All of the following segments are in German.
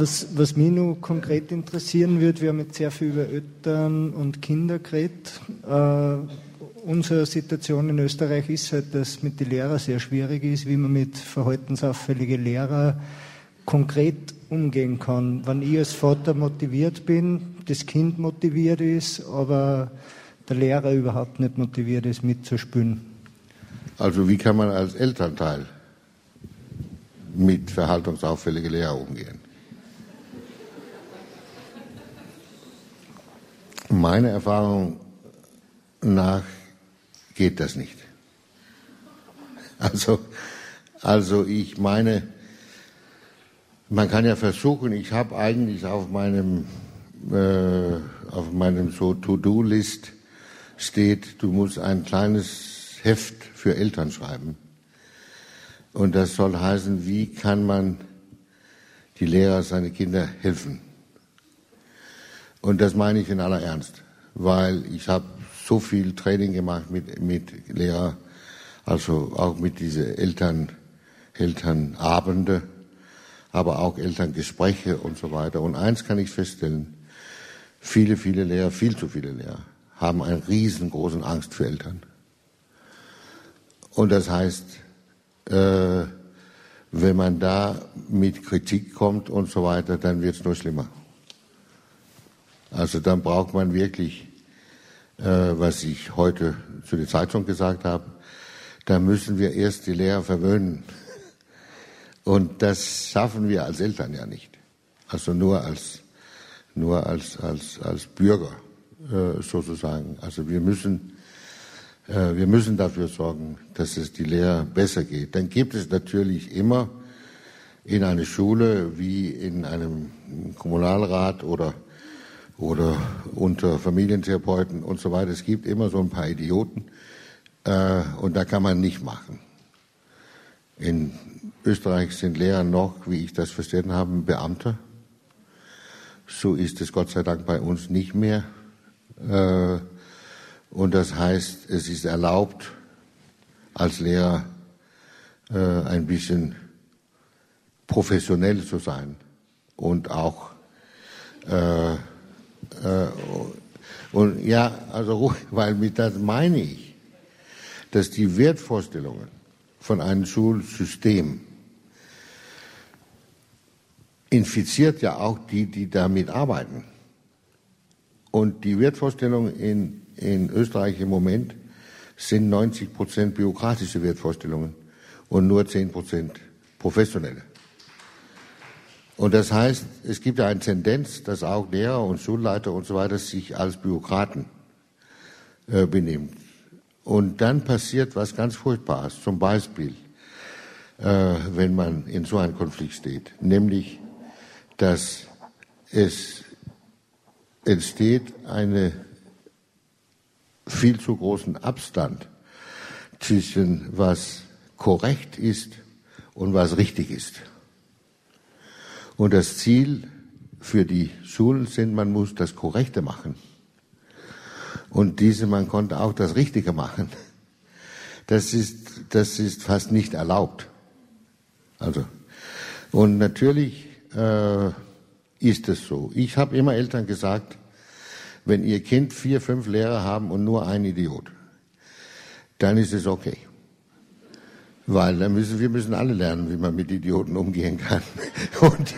Was, was mich nur konkret interessieren würde, wir haben jetzt sehr viel über Eltern und Kinder geredet. Äh, unsere Situation in Österreich ist halt, dass mit den Lehrern sehr schwierig ist, wie man mit verhaltensauffälligen Lehrern konkret umgehen kann. Wenn ich als Vater motiviert bin, das Kind motiviert ist, aber der Lehrer überhaupt nicht motiviert ist, mitzuspielen. Also wie kann man als Elternteil mit verhaltensauffälligen Lehrern umgehen? Meiner Erfahrung nach geht das nicht. Also, also ich meine, man kann ja versuchen, ich habe eigentlich auf meinem, äh, auf meinem so To-Do-List steht, du musst ein kleines Heft für Eltern schreiben. Und das soll heißen, wie kann man die Lehrer seine Kinder helfen? Und das meine ich in aller Ernst, weil ich habe so viel Training gemacht mit, mit Lehrern, also auch mit diesen Eltern, Elternabende, aber auch Elterngespräche und so weiter. Und eins kann ich feststellen, viele, viele Lehrer, viel zu viele Lehrer, haben eine riesengroße Angst für Eltern. Und das heißt, äh, wenn man da mit Kritik kommt und so weiter, dann wird es nur schlimmer. Also dann braucht man wirklich, äh, was ich heute zu der Zeitung gesagt habe, da müssen wir erst die Lehrer verwöhnen. Und das schaffen wir als Eltern ja nicht. Also nur als, nur als, als, als Bürger äh, sozusagen. Also wir müssen, äh, wir müssen dafür sorgen, dass es die Lehrer besser geht. Dann gibt es natürlich immer in einer Schule wie in einem Kommunalrat oder oder unter Familientherapeuten und so weiter. Es gibt immer so ein paar Idioten äh, und da kann man nicht machen. In Österreich sind Lehrer noch, wie ich das verstanden habe, Beamte. So ist es Gott sei Dank bei uns nicht mehr. Äh, und das heißt, es ist erlaubt, als Lehrer äh, ein bisschen professionell zu sein und auch äh, äh, und ja, also weil mit das meine ich, dass die Wertvorstellungen von einem Schulsystem infiziert ja auch die, die damit arbeiten. Und die Wertvorstellungen in, in Österreich im Moment sind 90 Prozent bürokratische Wertvorstellungen und nur 10 Prozent professionelle. Und das heißt, es gibt eine Tendenz, dass auch Lehrer und Schulleiter und so weiter sich als Bürokraten äh, benehmen. Und dann passiert was ganz Furchtbares. Zum Beispiel, äh, wenn man in so einem Konflikt steht, nämlich, dass es entsteht eine viel zu großen Abstand zwischen was korrekt ist und was richtig ist. Und das Ziel für die Schulen sind, man muss das Korrekte machen. Und diese, man konnte auch das Richtige machen. Das ist, das ist fast nicht erlaubt. Also, und natürlich äh, ist es so. Ich habe immer Eltern gesagt, wenn ihr Kind vier, fünf Lehrer haben und nur ein Idiot, dann ist es okay. Weil dann müssen, wir müssen alle lernen, wie man mit Idioten umgehen kann. Und,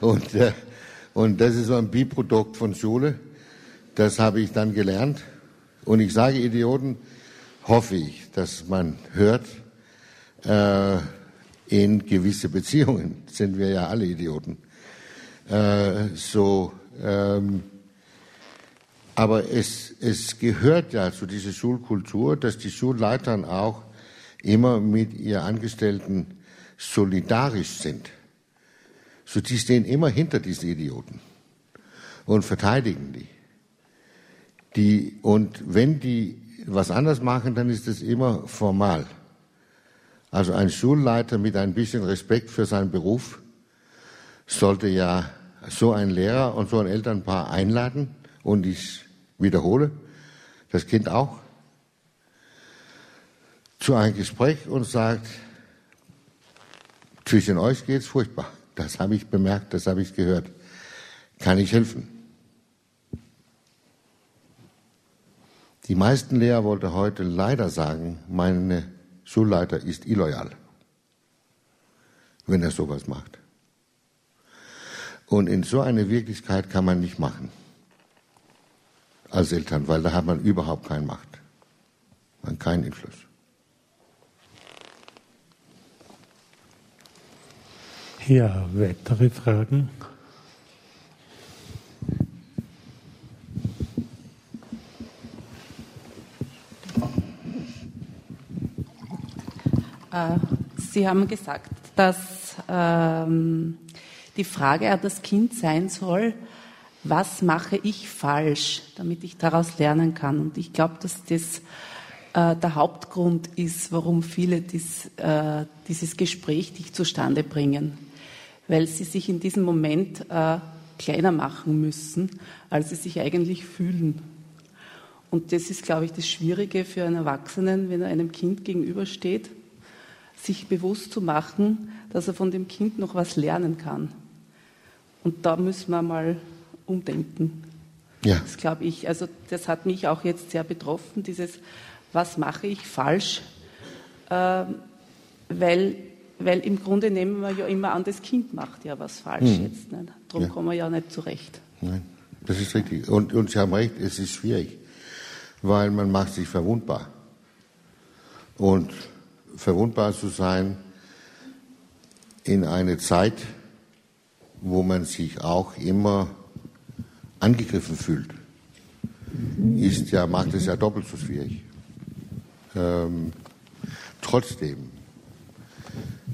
und, und das ist so ein Biprodukt von Schule. Das habe ich dann gelernt. Und ich sage Idioten, hoffe ich, dass man hört, äh, in gewisse Beziehungen sind wir ja alle Idioten. Äh, so, ähm, aber es, es gehört ja zu dieser Schulkultur, dass die Schulleitern auch immer mit ihren Angestellten solidarisch sind. So, die stehen immer hinter diesen Idioten und verteidigen die. die. Und wenn die was anders machen, dann ist es immer formal. Also ein Schulleiter mit ein bisschen Respekt für seinen Beruf sollte ja so einen Lehrer und so ein Elternpaar einladen und ich wiederhole, das Kind auch, zu einem Gespräch und sagt, zwischen euch geht es furchtbar. das habe ich bemerkt, das habe ich gehört. Kann ich helfen? Die meisten Lehrer wollten heute leider sagen, meine Schulleiter ist illoyal, wenn er sowas macht. Und in so eine Wirklichkeit kann man nicht machen als Eltern, weil da hat man überhaupt keine Macht, man keinen Einfluss. Ja, weitere Fragen? Äh, Sie haben gesagt, dass ähm, die Frage an das Kind sein soll, was mache ich falsch, damit ich daraus lernen kann. Und ich glaube, dass das äh, der Hauptgrund ist, warum viele dies, äh, dieses Gespräch nicht zustande bringen, weil sie sich in diesem Moment äh, kleiner machen müssen, als sie sich eigentlich fühlen. Und das ist, glaube ich, das Schwierige für einen Erwachsenen, wenn er einem Kind gegenübersteht, sich bewusst zu machen, dass er von dem Kind noch was lernen kann. Und da müssen wir mal umdenken. Ja. Das glaube ich. Also das hat mich auch jetzt sehr betroffen, dieses, was mache ich falsch? Ähm, weil, weil im Grunde nehmen wir ja immer an, das Kind macht ja was falsch hm. jetzt. Nicht? Darum ja. kommen wir ja nicht zurecht. Nein, das ist richtig. Und, und Sie haben recht, es ist schwierig, weil man macht sich verwundbar. Und verwundbar zu sein in eine Zeit, wo man sich auch immer angegriffen fühlt, ist ja, macht es ja doppelt so schwierig. Ähm, trotzdem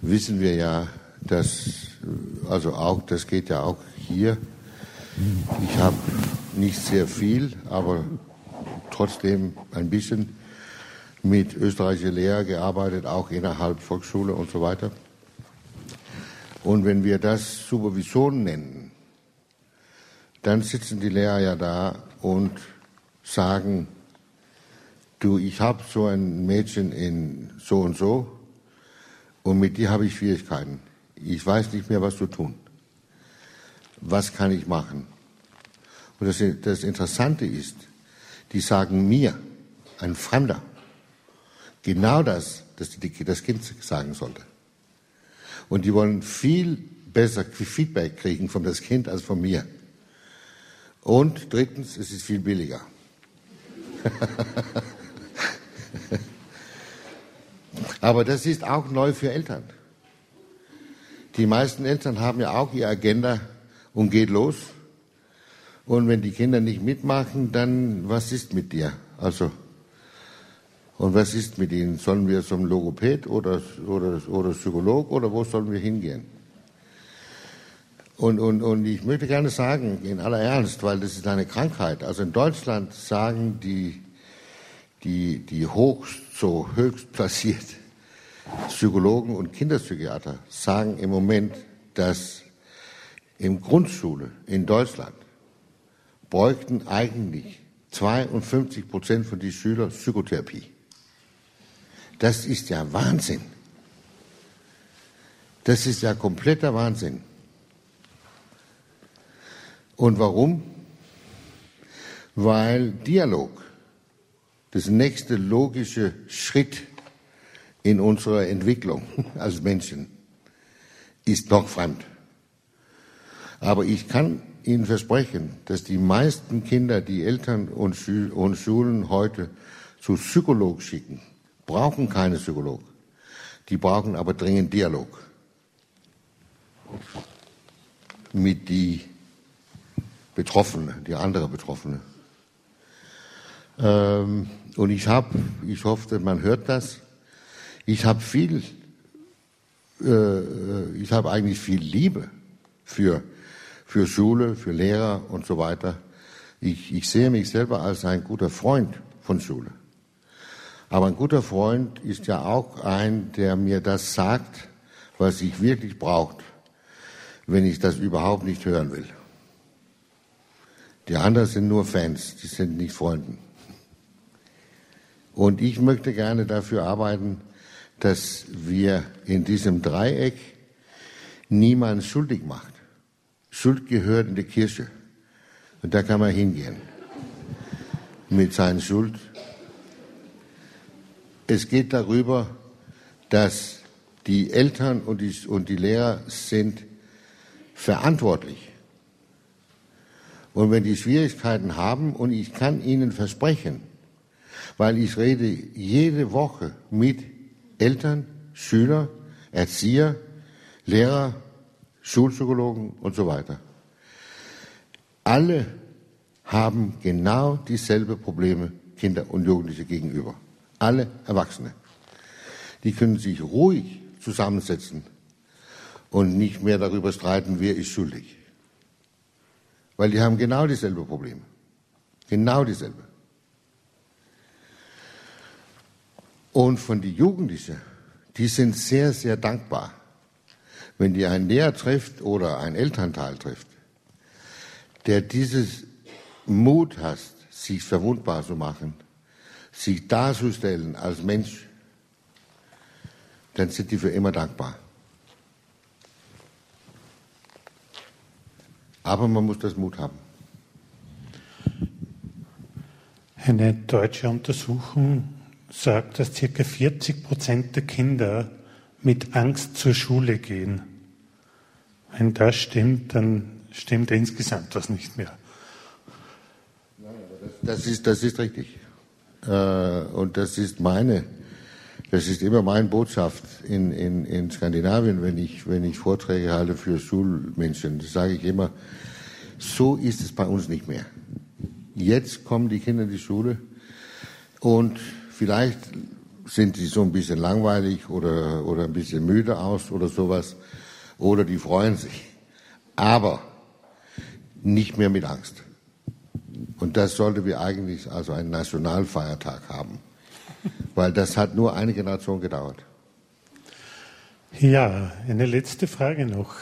wissen wir ja, dass, also auch, das geht ja auch hier. Ich habe nicht sehr viel, aber trotzdem ein bisschen mit österreichischer Lehrer gearbeitet, auch innerhalb Volksschule und so weiter. Und wenn wir das Supervision nennen, dann sitzen die Lehrer ja da und sagen, du, ich habe so ein Mädchen in so und so und mit dir habe ich Schwierigkeiten. Ich weiß nicht mehr, was zu tun. Was kann ich machen? Und das, das Interessante ist, die sagen mir, ein Fremder, Genau das, das das Kind sagen sollte. Und die wollen viel besser Feedback kriegen von das Kind als von mir. Und drittens, es ist viel billiger. Aber das ist auch neu für Eltern. Die meisten Eltern haben ja auch ihre Agenda und geht los. Und wenn die Kinder nicht mitmachen, dann was ist mit dir? Also und was ist mit ihnen? Sollen wir zum Logopäd oder, oder, oder Psycholog oder wo sollen wir hingehen? Und, und, und ich möchte gerne sagen, in aller Ernst, weil das ist eine Krankheit. Also in Deutschland sagen die, die, die hoch, so höchst platziert Psychologen und Kinderpsychiater sagen im Moment, dass in Grundschule in Deutschland bräuchten eigentlich 52 Prozent von den Schülern Psychotherapie. Das ist ja Wahnsinn. Das ist ja kompletter Wahnsinn. Und warum? Weil Dialog, das nächste logische Schritt in unserer Entwicklung als Menschen, ist noch fremd. Aber ich kann Ihnen versprechen, dass die meisten Kinder, die Eltern und, Schulen heute zu Psychologen schicken, brauchen keine Psychologen. Die brauchen aber dringend Dialog mit die Betroffenen, die andere Betroffene. Ähm, und ich habe, ich hoffe, man hört das, ich habe viel, äh, ich habe eigentlich viel Liebe für, für Schule, für Lehrer und so weiter. Ich, ich sehe mich selber als ein guter Freund von Schule. Aber ein guter Freund ist ja auch ein, der mir das sagt, was ich wirklich braucht, wenn ich das überhaupt nicht hören will. Die anderen sind nur Fans, die sind nicht Freunden. Und ich möchte gerne dafür arbeiten, dass wir in diesem Dreieck niemand schuldig macht. Schuld gehört in die Kirche. Und da kann man hingehen mit seiner Schuld. Es geht darüber, dass die Eltern und die, und die Lehrer sind verantwortlich. Und wenn die Schwierigkeiten haben, und ich kann Ihnen versprechen, weil ich rede jede Woche mit Eltern, Schüler, Erzieher, Lehrer, Schulpsychologen und so weiter. Alle haben genau dieselbe Probleme Kinder und Jugendliche gegenüber. Alle Erwachsene. Die können sich ruhig zusammensetzen und nicht mehr darüber streiten, wer ist schuldig. Weil die haben genau dieselbe Probleme. Genau dieselbe. Und von den Jugendlichen, die sind sehr, sehr dankbar, wenn die einen Lehrer trifft oder einen Elternteil trifft, der dieses Mut hat, sich verwundbar zu machen, sich darzustellen als Mensch, dann sind die für immer dankbar. Aber man muss das Mut haben. Eine deutsche Untersuchung sagt, dass ca. 40 Prozent der Kinder mit Angst zur Schule gehen. Wenn das stimmt, dann stimmt insgesamt was nicht mehr. Das ist, das ist richtig. Äh, und das ist meine, das ist immer meine Botschaft in, in, in Skandinavien, wenn ich, wenn ich Vorträge halte für Schulmenschen. Das sage ich immer, so ist es bei uns nicht mehr. Jetzt kommen die Kinder in die Schule und vielleicht sind sie so ein bisschen langweilig oder, oder ein bisschen müde aus oder sowas. Oder die freuen sich. Aber nicht mehr mit Angst. Und das sollte wir eigentlich also einen Nationalfeiertag haben. Weil das hat nur eine Generation gedauert. Ja, eine letzte Frage noch.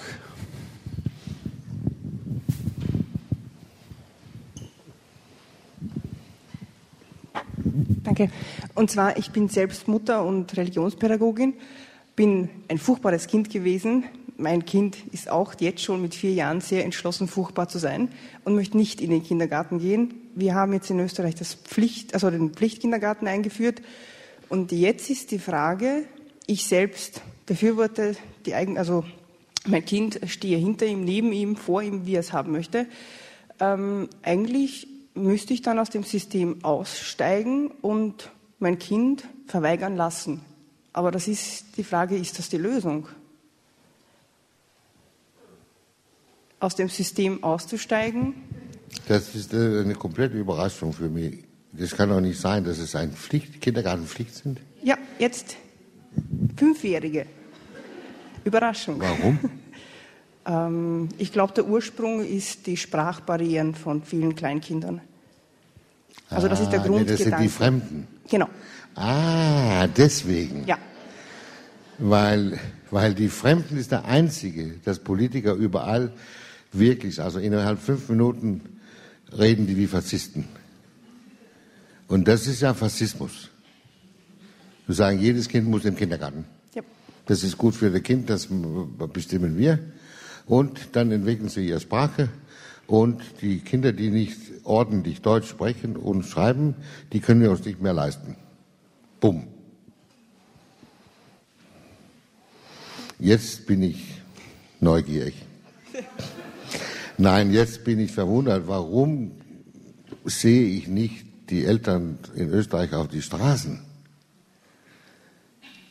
Danke. Und zwar, ich bin selbst Mutter und Religionspädagogin, bin ein furchtbares Kind gewesen. Mein Kind ist auch jetzt schon mit vier Jahren sehr entschlossen, furchtbar zu sein und möchte nicht in den Kindergarten gehen. Wir haben jetzt in Österreich das Pflicht, also den Pflichtkindergarten eingeführt. Und jetzt ist die Frage, ich selbst befürworte die eigen, also mein Kind stehe hinter ihm, neben ihm, vor ihm, wie er es haben möchte. Ähm, eigentlich müsste ich dann aus dem System aussteigen und mein Kind verweigern lassen. Aber das ist die Frage, ist das die Lösung? Aus dem System auszusteigen? Das ist äh, eine komplette Überraschung für mich. Das kann doch nicht sein, dass es ein Pflicht, Kindergartenpflicht sind. Ja, jetzt Fünfjährige. Überraschung. Warum? ähm, ich glaube, der Ursprung ist die Sprachbarrieren von vielen Kleinkindern. Also das ist der ah, Grundgedanke. Nee, das sind die Fremden. Genau. Ah, deswegen. Ja. Weil, weil die Fremden ist der einzige, dass Politiker überall wirklich, also innerhalb fünf Minuten reden die wie Faschisten. Und das ist ja Faschismus. Wir sagen, jedes Kind muss im Kindergarten. Ja. Das ist gut für das Kind, das bestimmen wir. Und dann entwickeln sie ihre Sprache. Und die Kinder, die nicht ordentlich Deutsch sprechen und schreiben, die können wir uns nicht mehr leisten. Bumm. Jetzt bin ich neugierig. Nein, jetzt bin ich verwundert, warum sehe ich nicht die Eltern in Österreich auf die Straßen?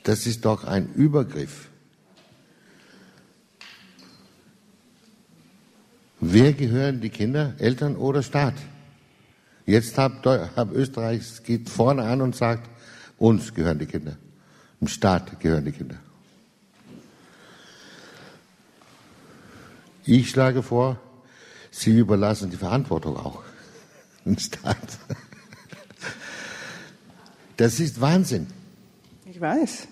Das ist doch ein Übergriff. Wer gehören die Kinder, Eltern oder Staat? Jetzt hat, hat Österreich geht vorne an und sagt, uns gehören die Kinder. Im Staat gehören die Kinder. Ich schlage vor, Sie überlassen die Verantwortung auch dem Staat. Das ist Wahnsinn. Ich weiß.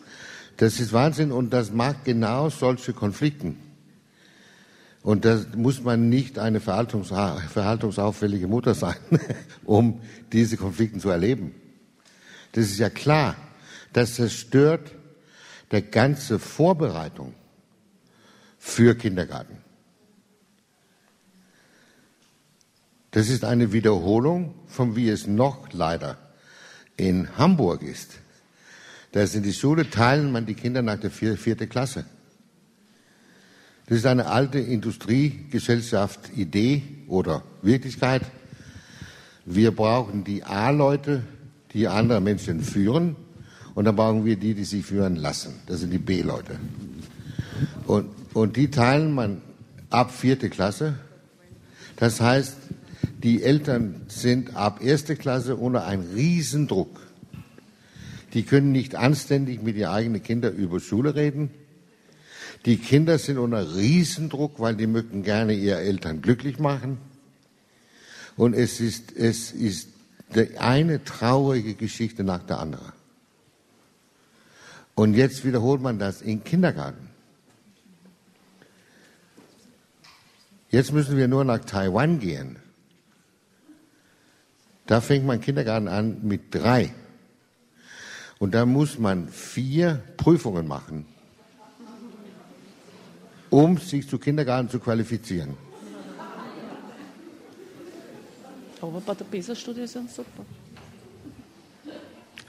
Das ist Wahnsinn und das macht genau solche Konflikten. Und da muss man nicht eine verhaltungs verhaltungsauffällige Mutter sein, um diese Konflikte zu erleben. Das ist ja klar. Das zerstört der ganze Vorbereitung für Kindergarten. Das ist eine Wiederholung von wie es noch leider in Hamburg ist. Da in die Schule teilen man die Kinder nach der vierten Klasse. Das ist eine alte Industriegesellschaft Idee oder Wirklichkeit. Wir brauchen die A-Leute, die andere Menschen führen, und dann brauchen wir die, die sich führen lassen. Das sind die B-Leute. Und, und die teilen man ab vierte Klasse. Das heißt, die Eltern sind ab erste Klasse unter einem Riesendruck. Die können nicht anständig mit ihren eigenen Kindern über Schule reden. Die Kinder sind unter Riesendruck, weil die möchten gerne ihre Eltern glücklich machen. Und es ist, es ist eine traurige Geschichte nach der anderen. Und jetzt wiederholt man das im Kindergarten. Jetzt müssen wir nur nach Taiwan gehen. Da fängt man Kindergarten an mit drei. Und da muss man vier Prüfungen machen, um sich zu Kindergarten zu qualifizieren. Aber bei der PISA-Studie ist es super.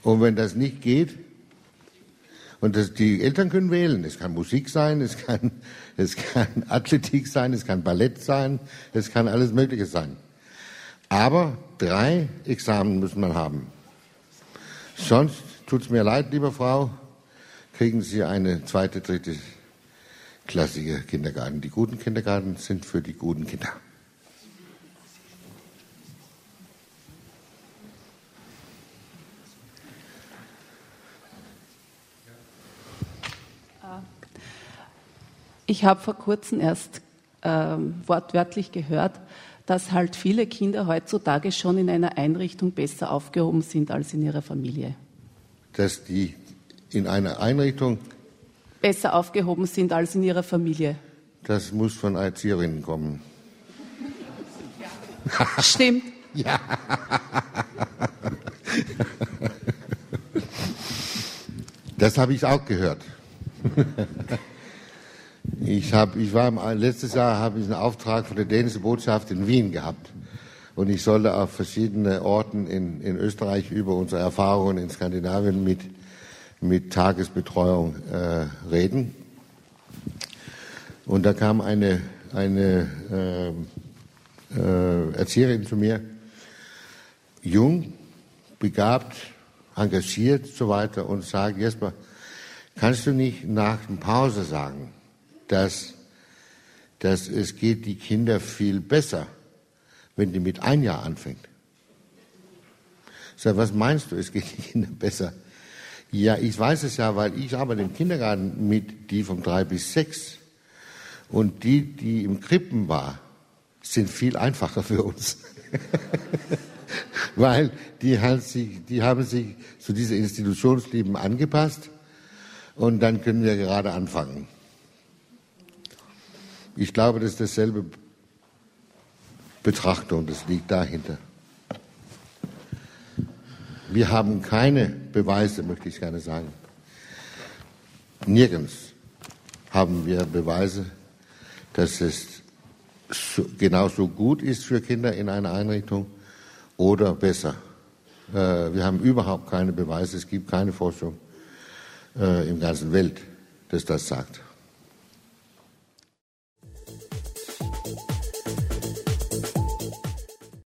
Und wenn das nicht geht, und das, die Eltern können wählen. Es kann Musik sein, es kann, es kann Athletik sein, es kann Ballett sein, es kann alles Mögliche sein. Aber drei Examen müssen man haben. Sonst tut es mir leid, liebe Frau, kriegen Sie eine zweite, dritte klassische Kindergarten. Die guten Kindergarten sind für die guten Kinder. Ich habe vor kurzem erst ähm, wortwörtlich gehört, dass halt viele Kinder heutzutage schon in einer Einrichtung besser aufgehoben sind als in ihrer Familie. Dass die in einer Einrichtung besser aufgehoben sind als in ihrer Familie. Das muss von Erzieherinnen kommen. Stimmt. Ja. Das habe ich auch gehört. Ich, hab, ich war im, letztes Jahr habe ich einen Auftrag von der dänischen Botschaft in Wien gehabt. Und ich sollte auf verschiedene Orten in, in Österreich über unsere Erfahrungen in Skandinavien mit, mit Tagesbetreuung äh, reden. Und da kam eine, eine äh, äh, Erzieherin zu mir, jung, begabt, engagiert so weiter und sagt, Jesper, kannst du nicht nach der Pause sagen, dass, dass es geht die Kinder viel besser, wenn die mit ein Jahr anfängt. Sage, was meinst du, es geht die Kinder besser? Ja, ich weiß es ja, weil ich arbeite im Kindergarten mit die von drei bis sechs. Und die, die im Krippen war, sind viel einfacher für uns. weil die, halt sich, die haben sich zu diesem Institutionsleben angepasst und dann können wir gerade anfangen. Ich glaube, das ist dasselbe Betrachtung, das liegt dahinter. Wir haben keine Beweise, möchte ich gerne sagen. Nirgends haben wir Beweise, dass es genauso gut ist für Kinder in einer Einrichtung oder besser. Äh, wir haben überhaupt keine Beweise, es gibt keine Forschung äh, im ganzen Welt, das das sagt.